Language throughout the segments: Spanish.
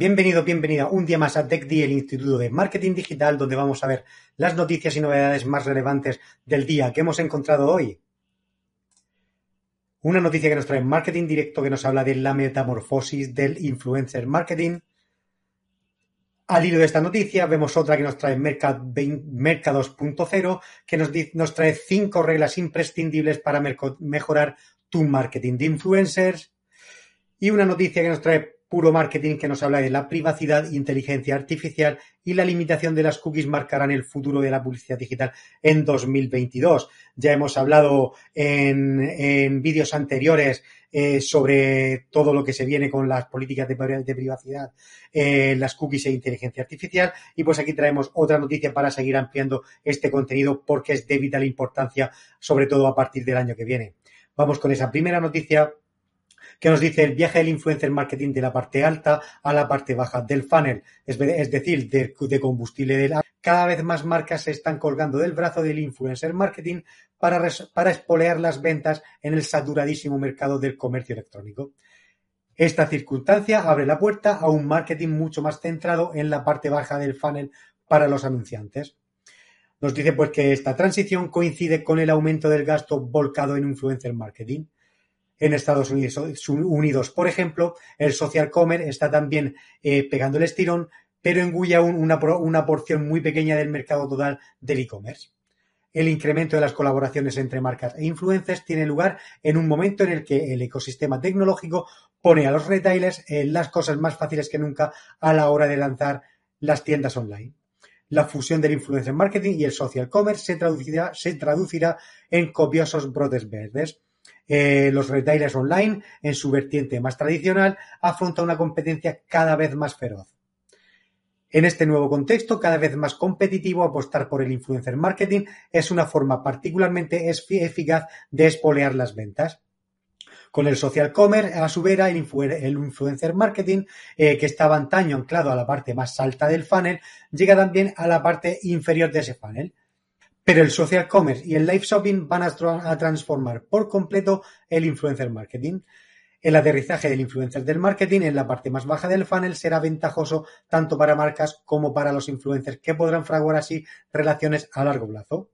Bienvenido, bienvenida un día más a TechD, el Instituto de Marketing Digital, donde vamos a ver las noticias y novedades más relevantes del día que hemos encontrado hoy. Una noticia que nos trae Marketing Directo que nos habla de la metamorfosis del influencer marketing. Al hilo de esta noticia vemos otra que nos trae Merca 2.0 que nos trae cinco reglas imprescindibles para mejorar tu marketing de influencers. Y una noticia que nos trae Puro Marketing que nos habla de la privacidad, inteligencia artificial y la limitación de las cookies marcarán el futuro de la publicidad digital en 2022. Ya hemos hablado en, vídeos anteriores eh, sobre todo lo que se viene con las políticas de, privacidad, eh, las cookies e inteligencia artificial. Y pues aquí traemos otra noticia para seguir ampliando este contenido porque es de vital importancia, sobre todo a partir del año que viene. Vamos con esa primera noticia que nos dice el viaje del influencer marketing de la parte alta a la parte baja del funnel, es, decir, de, combustible de la... Cada vez más marcas se están colgando del brazo del influencer marketing para, para espolear las ventas en el saturadísimo mercado del comercio electrónico. Esta circunstancia abre la puerta a un marketing mucho más centrado en la parte baja del funnel para los anunciantes. Nos dice pues que esta transición coincide con el aumento del gasto volcado en influencer marketing en Estados Unidos. Por ejemplo, el social commerce está también eh, pegando el estirón, pero engulle aún una, una porción muy pequeña del mercado total del e-commerce. El incremento de las colaboraciones entre marcas e influencers tiene lugar en un momento en el que el ecosistema tecnológico pone a los retailers las cosas más fáciles que nunca a la hora de lanzar las tiendas online. La fusión del influencer marketing y el social commerce se traducirá, se traducirá en copiosos brotes verdes eh, los retailers online, en su vertiente más tradicional, afronta una competencia cada vez más feroz. En este nuevo contexto, cada vez más competitivo, apostar por el influencer marketing es una forma particularmente eficaz de espolear las ventas. Con el social commerce, a su vera, el, influencer marketing, eh, que estaba antaño anclado a la parte más alta del funnel, llega también a la parte inferior de ese funnel. Pero el social commerce y el live shopping van a, transformar por completo el influencer marketing. El aterrizaje del influencer del marketing en la parte más baja del funnel será ventajoso tanto para marcas como para los influencers que podrán fraguar así relaciones a largo plazo.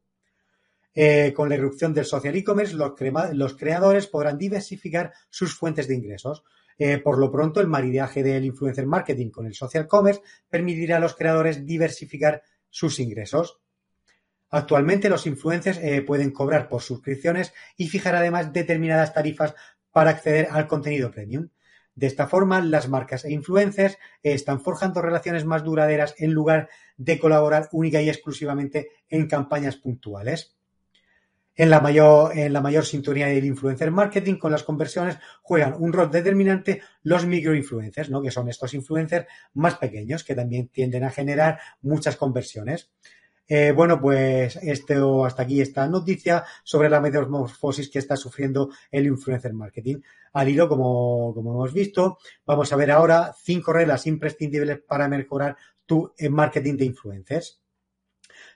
Eh, con la irrupción del social e-commerce, los, creadores podrán diversificar sus fuentes de ingresos. Eh, por lo pronto, el maridaje del influencer marketing con el social commerce permitirá a los creadores diversificar sus ingresos. Actualmente los influencers eh, pueden cobrar por suscripciones y fijar además determinadas tarifas para acceder al contenido premium. De esta forma, las marcas e influencers eh, están forjando relaciones más duraderas en lugar de colaborar única y exclusivamente en campañas puntuales. En la mayor, en la mayor sintonía del influencer marketing con las conversiones juegan un rol determinante los microinfluencers, ¿no? que son estos influencers más pequeños que también tienden a generar muchas conversiones. Eh, bueno, pues esto, hasta aquí esta noticia sobre la metamorfosis que está sufriendo el influencer marketing. Al hilo, como, como hemos visto, vamos a ver ahora cinco reglas imprescindibles para mejorar tu eh, marketing de influencers.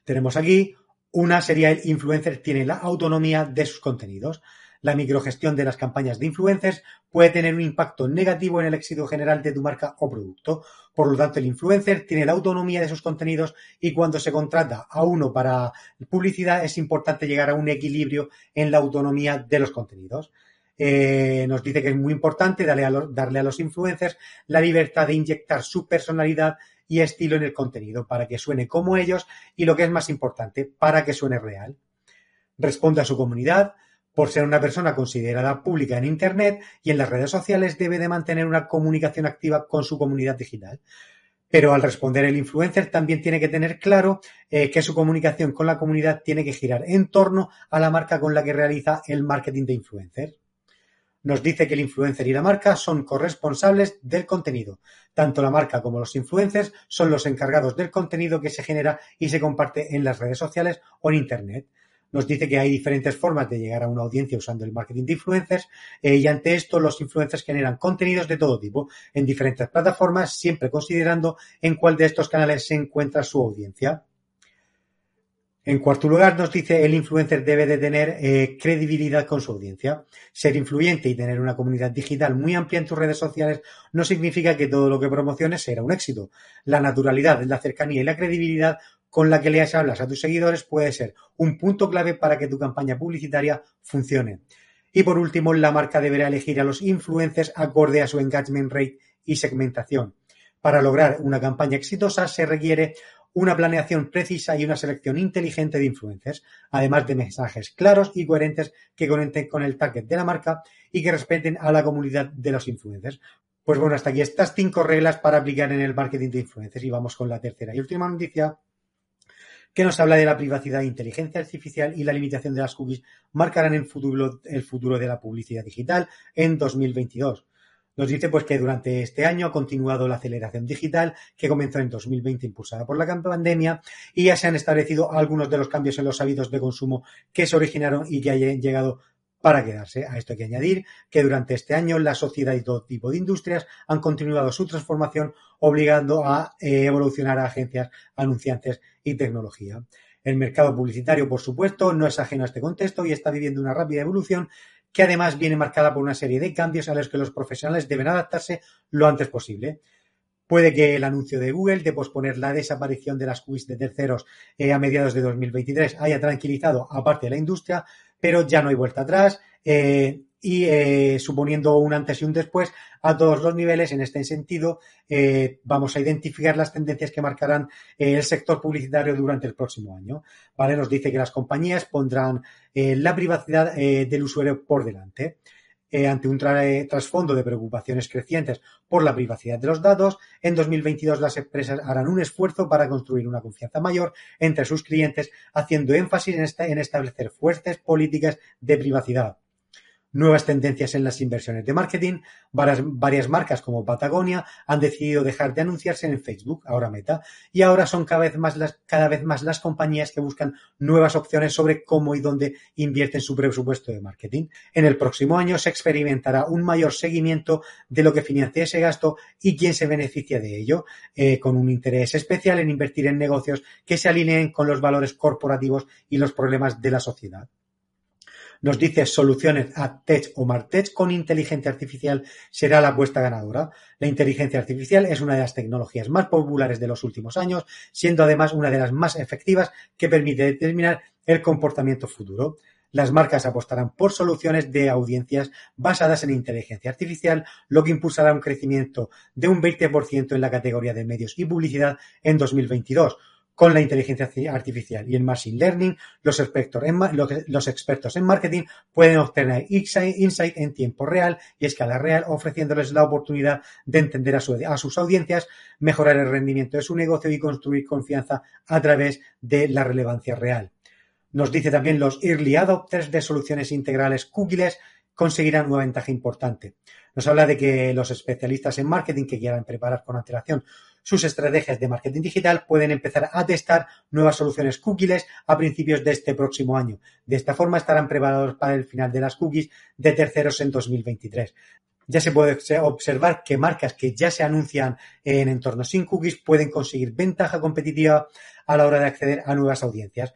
Tenemos aquí una sería el influencer tiene la autonomía de sus contenidos la microgestión de las campañas de influencers puede tener un impacto negativo en el éxito general de tu marca o producto. Por lo tanto, el influencer tiene la autonomía de sus contenidos y cuando se contrata a uno para publicidad es importante llegar a un equilibrio en la autonomía de los contenidos. Eh, nos dice que es muy importante darle a, darle a los influencers la libertad de inyectar su personalidad y estilo en el contenido para que suene como ellos y lo que es más importante, para que suene real. Responde a su comunidad, por ser una persona considerada pública en Internet y en las redes sociales debe de mantener una comunicación activa con su comunidad digital. Pero al responder el influencer también tiene que tener claro eh, que su comunicación con la comunidad tiene que girar en torno a la marca con la que realiza el marketing de influencer. nos dice que el influencer y la marca son corresponsables del contenido. Tanto la marca como los influencers son los encargados del contenido que se genera y se comparte en las redes sociales o en Internet. Nos dice que hay diferentes formas de llegar a una audiencia usando el marketing de influencers eh, y ante esto los influencers generan contenidos de todo tipo en diferentes plataformas, siempre considerando en cuál de estos canales se encuentra su audiencia. En cuarto lugar, nos dice el influencer debe de tener eh, credibilidad con su audiencia. Ser influyente y tener una comunidad digital muy amplia en tus redes sociales no significa que todo lo que promociones será un éxito. La naturalidad, la cercanía y la credibilidad con la que le hablas a tus seguidores puede ser un punto clave para que tu campaña publicitaria funcione. Y por último, la marca deberá elegir a los influencers acorde a su engagement rate y segmentación. Para lograr una campaña exitosa se requiere una planeación precisa y una selección inteligente de influencers, además de mensajes claros y coherentes que conecten con el target de la marca y que respeten a la comunidad de los influencers. Pues bueno, hasta aquí estas cinco reglas para aplicar en el marketing de influencers y vamos con la tercera y última noticia que nos habla de la privacidad, inteligencia artificial y la limitación de las cookies marcarán el futuro, futuro de la publicidad digital en 2022. Nos dice pues que durante este año ha continuado la aceleración digital que comenzó en 2020 impulsada por la pandemia y ya se han establecido algunos de los cambios en los hábitos de consumo que se originaron y que hayan llegado para quedarse. A esto hay que añadir que durante este año la sociedad y todo tipo de industrias han continuado su transformación obligando a eh, evolucionar a agencias, anunciantes y tecnología. El mercado publicitario, por supuesto, no es ajeno a este contexto y está viviendo una rápida evolución que además viene marcada por una serie de cambios a los que los profesionales deben adaptarse lo antes posible. Puede que el anuncio de Google de posponer la desaparición de las cookies de terceros eh, a mediados de 2023 haya tranquilizado a parte de la industria, pero ya no hay vuelta atrás. Eh, y eh, suponiendo un antes y un después a todos los niveles. En este sentido, eh, vamos a identificar las tendencias que marcarán eh, el sector publicitario durante el próximo año. ¿Vale? Nos dice que las compañías pondrán la privacidad del usuario por delante. Ante un trasfondo de preocupaciones crecientes por la privacidad de los datos, en 2022 las empresas harán un esfuerzo para construir una confianza mayor entre sus clientes, haciendo énfasis en establecer fuertes políticas de privacidad nuevas tendencias en las inversiones de marketing. Varias, marcas como Patagonia han decidido dejar de anunciarse en Facebook, ahora Meta, y ahora son cada vez más las, cada vez más las compañías que buscan nuevas opciones sobre cómo y dónde invierten su presupuesto de marketing. En el próximo año se experimentará un mayor seguimiento de lo que financia ese gasto y quién se beneficia de ello, eh, con un interés especial en invertir en negocios que se alineen con los valores corporativos y los problemas de la sociedad nos dice soluciones a Tech o Martech con inteligencia artificial será la apuesta ganadora. La inteligencia artificial es una de las tecnologías más populares de los últimos años, siendo además una de las más efectivas que permite determinar el comportamiento futuro. Las marcas apostarán por soluciones de audiencias basadas en inteligencia artificial, lo que impulsará un crecimiento de un 20% en la categoría de medios y publicidad en 2022 con la inteligencia artificial y el machine learning, los expertos en, en marketing pueden obtener insight en tiempo real y escala real, ofreciéndoles la oportunidad de entender a, sus audiencias, mejorar el rendimiento de su negocio y construir confianza a través de la relevancia real. Nos dice también los early adopters de soluciones integrales cookies conseguirán una ventaja importante. Nos habla de que los especialistas en marketing que quieran preparar con antelación sus estrategias de marketing digital pueden empezar a testar nuevas soluciones cookies a principios de este próximo año. De esta forma estarán preparados para el final de las cookies de terceros en 2023 ya se puede observar que marcas que ya se anuncian en entornos sin cookies pueden conseguir ventaja competitiva a la hora de acceder a nuevas audiencias.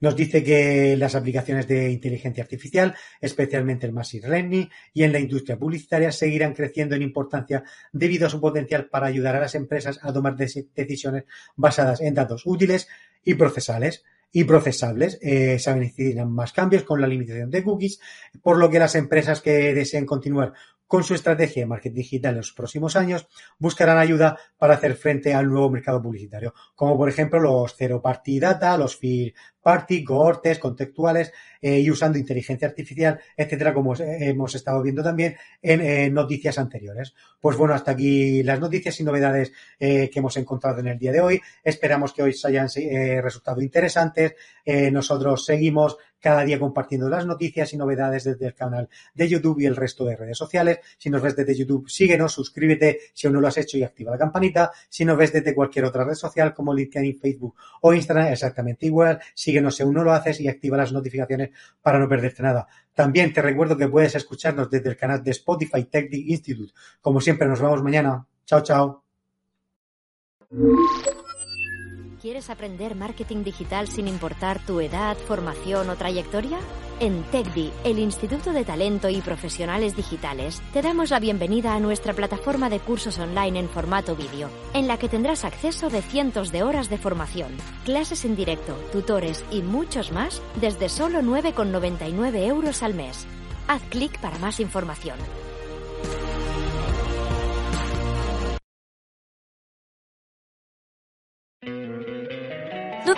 Nos dice que las aplicaciones de inteligencia artificial, especialmente el machine learning y en la industria publicitaria, seguirán creciendo en importancia debido a su potencial para ayudar a las empresas a tomar decisiones basadas en datos útiles y procesables. Eh, se necesitan más cambios con la limitación de cookies, por lo que las empresas que deseen continuar con su estrategia de marketing digital en los próximos años buscarán ayuda para hacer frente al nuevo mercado publicitario, como por ejemplo los Zero Party Data, los Field Party, cohortes, contextuales eh, y usando inteligencia artificial, etcétera, como hemos estado viendo también en noticias anteriores. Pues bueno, hasta aquí las noticias y novedades eh, que hemos encontrado en el día de hoy. Esperamos que hoy os hayan eh, resultado interesantes. nosotros seguimos cada día compartiendo las noticias y novedades desde el canal de YouTube y el resto de redes sociales. Si nos ves desde YouTube, síguenos, suscríbete si aún no lo has hecho y activa la campanita. Si nos ves desde cualquier otra red social como LinkedIn, Facebook o Instagram, exactamente igual. Síguenos si aún no lo haces y activa las notificaciones para no perderte nada. También te recuerdo que puedes escucharnos desde el canal de Spotify Tech Institute. Como siempre, nos vemos mañana. Chao, chao. ¿Quieres aprender marketing digital sin importar tu edad, formación o trayectoria? En TechDi, el Instituto de Talento y Profesionales Digitales, te damos la bienvenida a nuestra plataforma de cursos online en formato vídeo, en la que tendrás acceso de cientos de horas de formación, clases en directo, tutores y muchos más desde solo 9,99 euros al mes. Haz clic para más información.